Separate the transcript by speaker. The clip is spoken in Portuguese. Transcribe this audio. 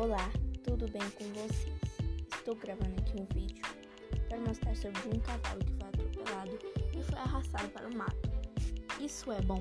Speaker 1: Olá, tudo bem com vocês? Estou gravando aqui um vídeo para mostrar sobre um cavalo que foi atropelado e foi arrastado para o mato. Isso é bom?